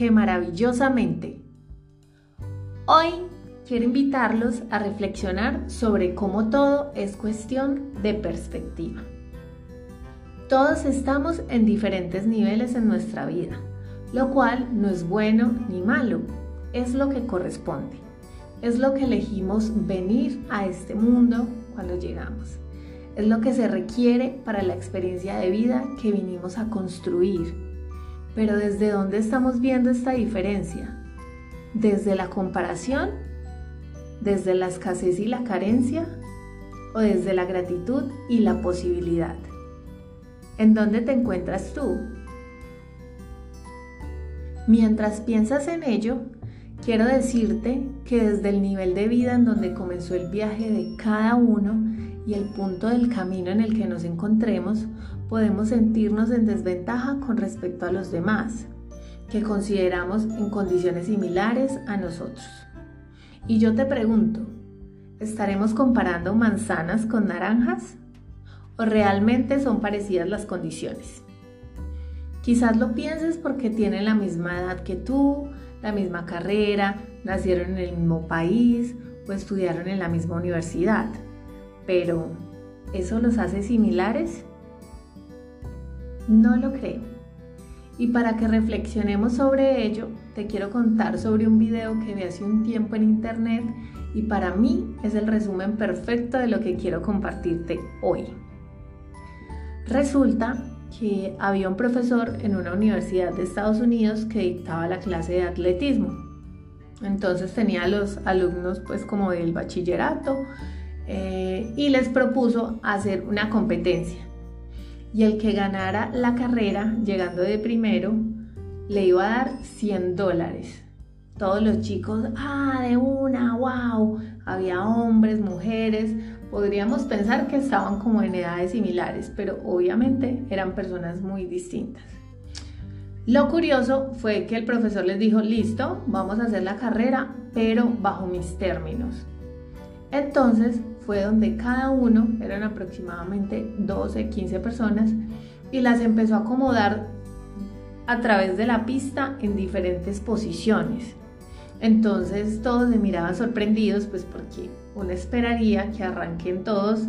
que maravillosamente. Hoy quiero invitarlos a reflexionar sobre cómo todo es cuestión de perspectiva. Todos estamos en diferentes niveles en nuestra vida, lo cual no es bueno ni malo, es lo que corresponde. Es lo que elegimos venir a este mundo cuando llegamos. Es lo que se requiere para la experiencia de vida que vinimos a construir pero ¿desde dónde estamos viendo esta diferencia? ¿Desde la comparación? ¿Desde la escasez y la carencia? ¿O desde la gratitud y la posibilidad? ¿En dónde te encuentras tú? Mientras piensas en ello, quiero decirte que desde el nivel de vida en donde comenzó el viaje de cada uno y el punto del camino en el que nos encontremos, podemos sentirnos en desventaja con respecto a los demás, que consideramos en condiciones similares a nosotros. Y yo te pregunto, ¿estaremos comparando manzanas con naranjas? ¿O realmente son parecidas las condiciones? Quizás lo pienses porque tienen la misma edad que tú, la misma carrera, nacieron en el mismo país o estudiaron en la misma universidad. Pero, ¿eso los hace similares? No lo creo. Y para que reflexionemos sobre ello, te quiero contar sobre un video que vi hace un tiempo en internet y para mí es el resumen perfecto de lo que quiero compartirte hoy. Resulta que había un profesor en una universidad de Estados Unidos que dictaba la clase de atletismo. Entonces tenía a los alumnos pues como del bachillerato eh, y les propuso hacer una competencia. Y el que ganara la carrera, llegando de primero, le iba a dar 100 dólares. Todos los chicos, ah, de una, wow. Había hombres, mujeres. Podríamos pensar que estaban como en edades similares, pero obviamente eran personas muy distintas. Lo curioso fue que el profesor les dijo, listo, vamos a hacer la carrera, pero bajo mis términos. Entonces fue donde cada uno, eran aproximadamente 12, 15 personas, y las empezó a acomodar a través de la pista en diferentes posiciones. Entonces todos se miraban sorprendidos, pues porque uno esperaría que arranquen todos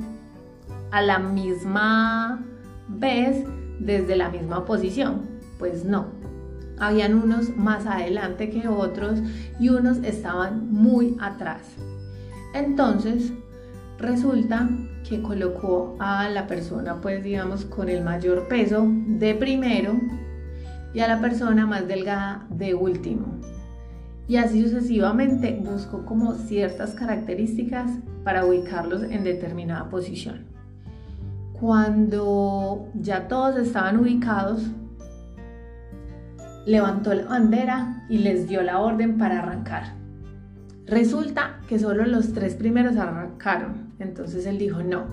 a la misma vez desde la misma posición. Pues no, habían unos más adelante que otros y unos estaban muy atrás. Entonces, resulta que colocó a la persona, pues digamos, con el mayor peso de primero y a la persona más delgada de último. Y así sucesivamente buscó como ciertas características para ubicarlos en determinada posición. Cuando ya todos estaban ubicados, levantó la bandera y les dio la orden para arrancar. Resulta que solo los tres primeros arrancaron. Entonces él dijo, no,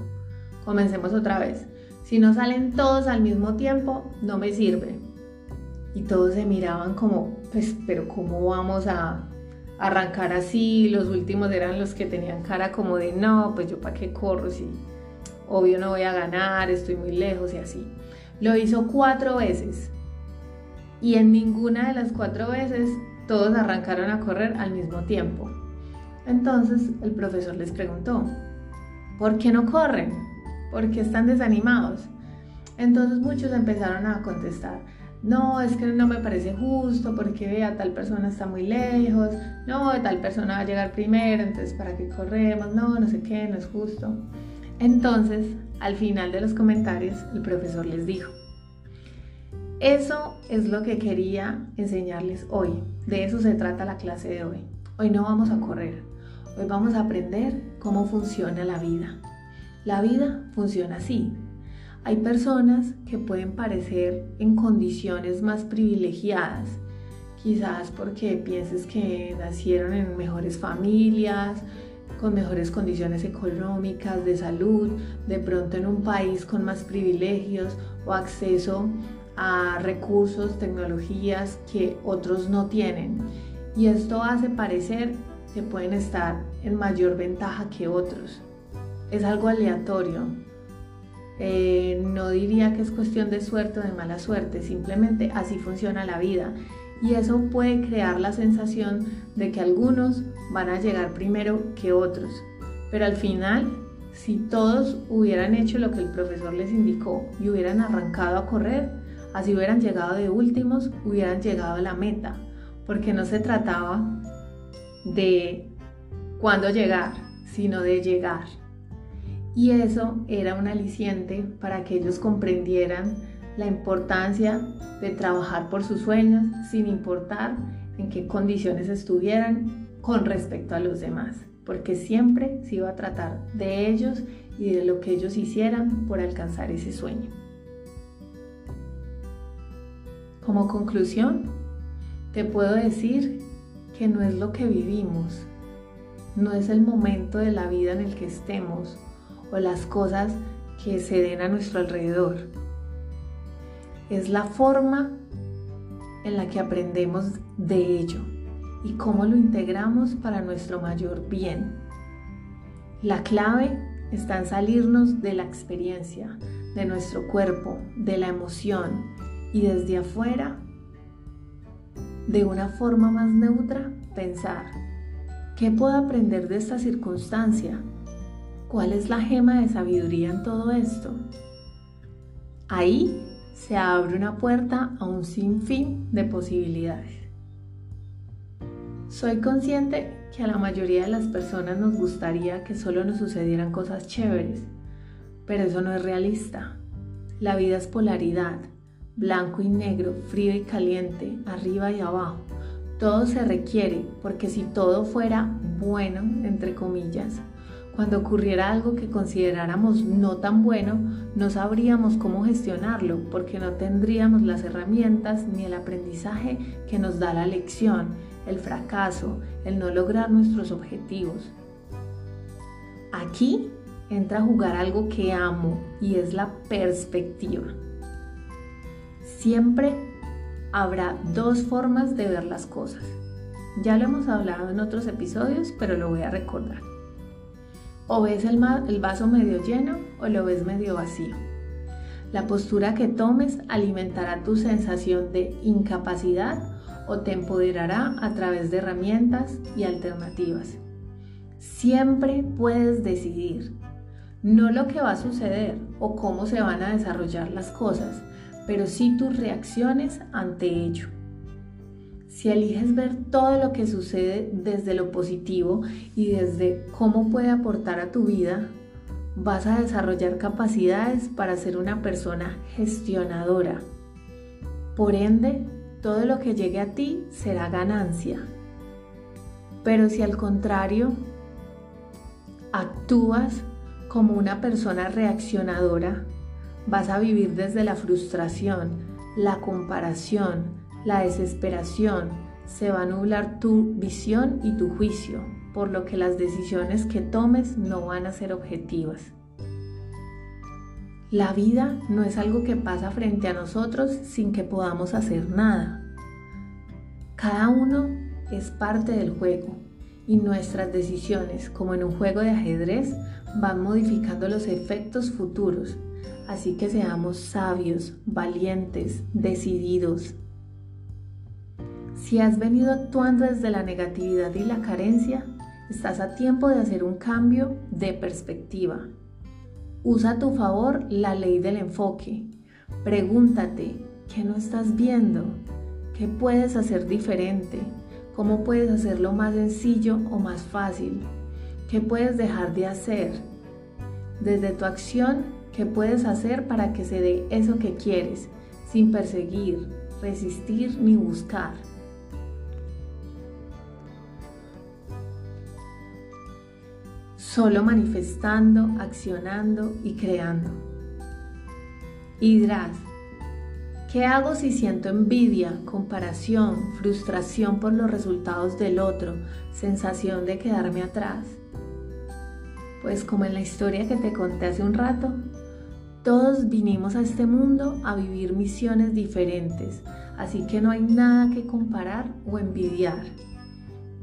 comencemos otra vez. Si no salen todos al mismo tiempo, no me sirve. Y todos se miraban como, pues, pero ¿cómo vamos a arrancar así? Los últimos eran los que tenían cara como de, no, pues yo para qué corro si obvio no voy a ganar, estoy muy lejos y así. Lo hizo cuatro veces. Y en ninguna de las cuatro veces todos arrancaron a correr al mismo tiempo. Entonces el profesor les preguntó, ¿por qué no corren? ¿Por qué están desanimados? Entonces muchos empezaron a contestar, no, es que no me parece justo porque vea, tal persona está muy lejos, no, tal persona va a llegar primero, entonces para qué corremos, no, no sé qué, no es justo. Entonces, al final de los comentarios, el profesor les dijo, eso es lo que quería enseñarles hoy, de eso se trata la clase de hoy. Hoy no vamos a correr, hoy vamos a aprender cómo funciona la vida. La vida funciona así, hay personas que pueden parecer en condiciones más privilegiadas, quizás porque pienses que nacieron en mejores familias, con mejores condiciones económicas, de salud, de pronto en un país con más privilegios o acceso a recursos, tecnologías que otros no tienen. Y esto hace parecer que pueden estar en mayor ventaja que otros. Es algo aleatorio, eh, no diría que es cuestión de suerte o de mala suerte, simplemente así funciona la vida. Y eso puede crear la sensación de que algunos van a llegar primero que otros. Pero al final, si todos hubieran hecho lo que el profesor les indicó y hubieran arrancado a correr, así hubieran llegado de últimos, hubieran llegado a la meta. Porque no se trataba de cuándo llegar, sino de llegar. Y eso era un aliciente para que ellos comprendieran la importancia de trabajar por sus sueños sin importar en qué condiciones estuvieran con respecto a los demás, porque siempre se iba a tratar de ellos y de lo que ellos hicieran por alcanzar ese sueño. Como conclusión, te puedo decir que no es lo que vivimos, no es el momento de la vida en el que estemos, o las cosas que se den a nuestro alrededor. Es la forma en la que aprendemos de ello y cómo lo integramos para nuestro mayor bien. La clave está en salirnos de la experiencia, de nuestro cuerpo, de la emoción y desde afuera, de una forma más neutra, pensar, ¿qué puedo aprender de esta circunstancia? ¿Cuál es la gema de sabiduría en todo esto? Ahí se abre una puerta a un sinfín de posibilidades. Soy consciente que a la mayoría de las personas nos gustaría que solo nos sucedieran cosas chéveres, pero eso no es realista. La vida es polaridad, blanco y negro, frío y caliente, arriba y abajo. Todo se requiere, porque si todo fuera bueno, entre comillas, cuando ocurriera algo que consideráramos no tan bueno, no sabríamos cómo gestionarlo porque no tendríamos las herramientas ni el aprendizaje que nos da la lección, el fracaso, el no lograr nuestros objetivos. Aquí entra a jugar algo que amo y es la perspectiva. Siempre habrá dos formas de ver las cosas. Ya lo hemos hablado en otros episodios, pero lo voy a recordar. O ves el, vaso medio lleno o lo ves medio vacío. La postura que tomes alimentará tu sensación de incapacidad o te empoderará a través de herramientas y alternativas. Siempre puedes decidir, no lo que va a suceder o cómo se van a desarrollar las cosas, pero sí tus reacciones ante ello. Si eliges ver todo lo que sucede desde lo positivo y desde cómo puede aportar a tu vida, vas a desarrollar capacidades para ser una persona gestionadora. Por ende, todo lo que llegue a ti será ganancia. Pero si al contrario, actúas como una persona reaccionadora, vas a vivir desde la frustración, la comparación, la desesperación, se va a nublar tu visión y tu juicio, por lo que las decisiones que tomes no van a ser objetivas. La vida no es algo que pasa frente a nosotros sin que podamos hacer nada. Cada uno es parte del juego y nuestras decisiones, como en un juego de ajedrez, van modificando los efectos futuros. Así que seamos sabios, valientes, decididos, si has venido actuando desde la negatividad y la carencia, estás a tiempo de hacer un cambio de perspectiva. Usa a tu favor la ley del enfoque. Pregúntate, ¿Qué no estás viendo? ¿Qué puedes hacer diferente? ¿Cómo puedes hacerlo más sencillo o más fácil? ¿Qué puedes dejar de hacer? Desde tu acción, ¿qué puedes hacer para que se dé eso que quieres, sin perseguir, resistir ni buscar? Solo manifestando, accionando y creando. Y dirás, ¿qué hago si siento envidia, comparación, frustración por los resultados del otro, sensación de quedarme atrás? Pues como en la historia que te conté hace un rato, todos vinimos a este mundo a vivir misiones diferentes, así que no hay nada que comparar o envidiar.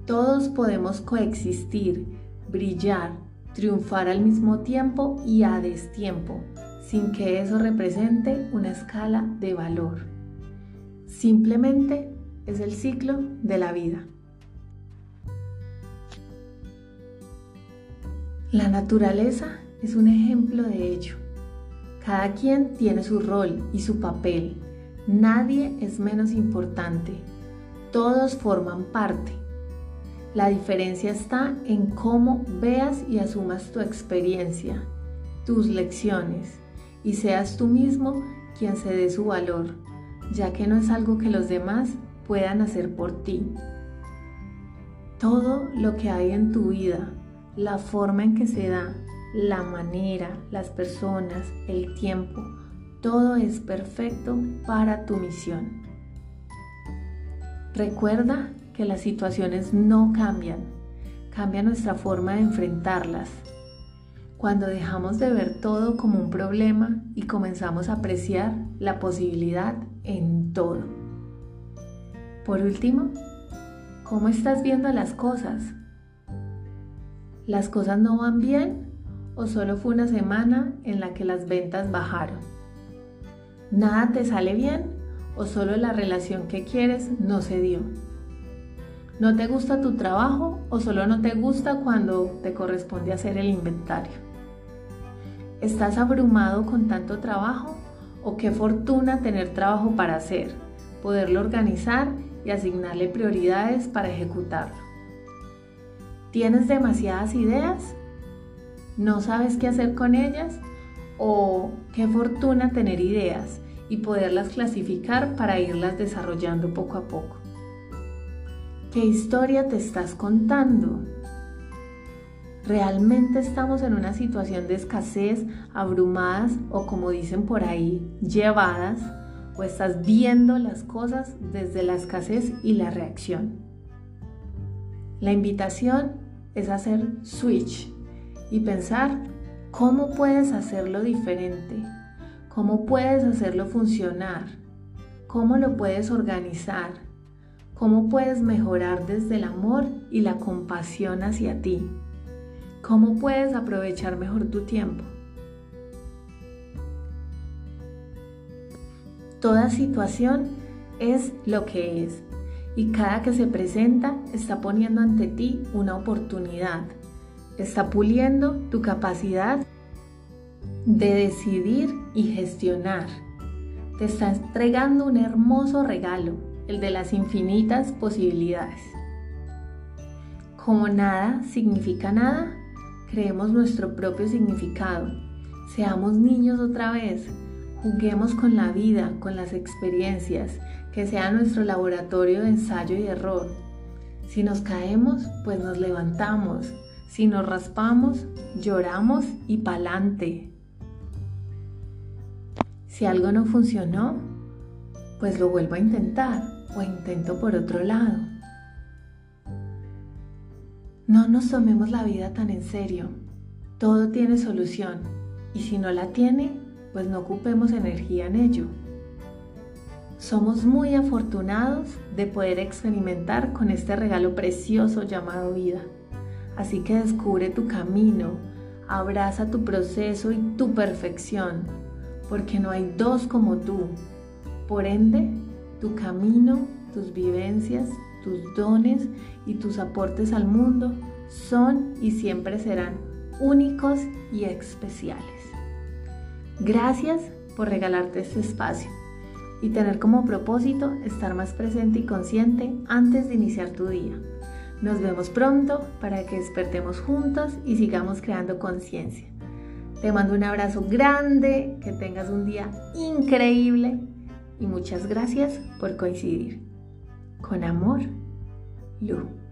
Todos podemos coexistir, brillar, triunfar al mismo tiempo y a destiempo, sin que eso represente una escala de valor. Simplemente es el ciclo de la vida. La naturaleza es un ejemplo de ello. Cada quien tiene su rol y su papel. Nadie es menos importante. Todos forman parte. La diferencia está en cómo veas y asumas tu experiencia, tus lecciones y seas tú mismo quien se dé su valor, ya que no es algo que los demás puedan hacer por ti. Todo lo que hay en tu vida, la forma en que se da, la manera, las personas, el tiempo, todo es perfecto para tu misión. Recuerda que las situaciones no cambian, cambia nuestra forma de enfrentarlas. Cuando dejamos de ver todo como un problema y comenzamos a apreciar la posibilidad en todo. Por último, ¿cómo estás viendo las cosas? ¿Las cosas no van bien o solo fue una semana en la que las ventas bajaron? ¿Nada te sale bien o solo la relación que quieres no se dio? ¿No te gusta tu trabajo o solo no te gusta cuando te corresponde hacer el inventario? ¿Estás abrumado con tanto trabajo o qué fortuna tener trabajo para hacer, poderlo organizar y asignarle prioridades para ejecutarlo? ¿Tienes demasiadas ideas? ¿No sabes qué hacer con ellas? ¿O qué fortuna tener ideas y poderlas clasificar para irlas desarrollando poco a poco? ¿Qué historia te estás contando? ¿Realmente estamos en una situación de escasez, abrumadas o como dicen por ahí, llevadas? ¿O estás viendo las cosas desde la escasez y la reacción? La invitación es hacer switch y pensar cómo puedes hacerlo diferente, cómo puedes hacerlo funcionar, cómo lo puedes organizar, cómo puedes mejorar desde el amor y la compasión hacia ti, cómo puedes aprovechar mejor tu tiempo. Toda situación es lo que es y cada que se presenta está poniendo ante ti una oportunidad, está puliendo tu capacidad de decidir y gestionar. Te está entregando un hermoso regalo, el de las infinitas posibilidades. Como nada significa nada, creemos nuestro propio significado. Seamos niños otra vez, juguemos con la vida, con las experiencias que sea nuestro laboratorio de ensayo y error. Si nos caemos, pues nos levantamos. Si nos raspamos, lloramos y pa'lante. Si algo no funcionó, pues lo vuelvo a intentar o intento por otro lado. No nos tomemos la vida tan en serio. Todo tiene solución y si no la tiene, pues no ocupemos energía en ello. Somos muy afortunados de poder experimentar con este regalo precioso llamado vida. Así que descubre tu camino, abraza tu proceso y tu perfección, porque no hay dos como tú. Por ende, tu camino, tus vivencias, tus dones y tus aportes al mundo son y siempre serán únicos y especiales. Gracias por regalarte este espacio y tener como propósito estar más presente y consciente antes de iniciar tu día. Nos vemos pronto para que despertemos juntos y sigamos creando conciencia. Te mando un abrazo grande, que tengas un día increíble y muchas gracias por coincidir. Con amor, Lu.